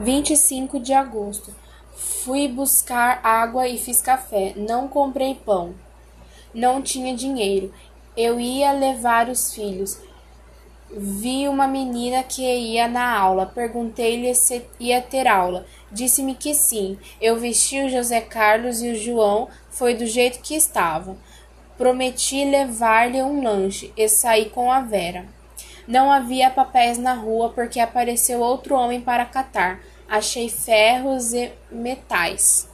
25 de agosto. Fui buscar água e fiz café. Não comprei pão. Não tinha dinheiro. Eu ia levar os filhos. Vi uma menina que ia na aula. Perguntei-lhe se ia ter aula. Disse-me que sim. Eu vesti o José Carlos e o João. Foi do jeito que estavam. Prometi levar-lhe um lanche e saí com a Vera. Não havia papéis na rua porque apareceu outro homem para catar. Achei ferros e metais.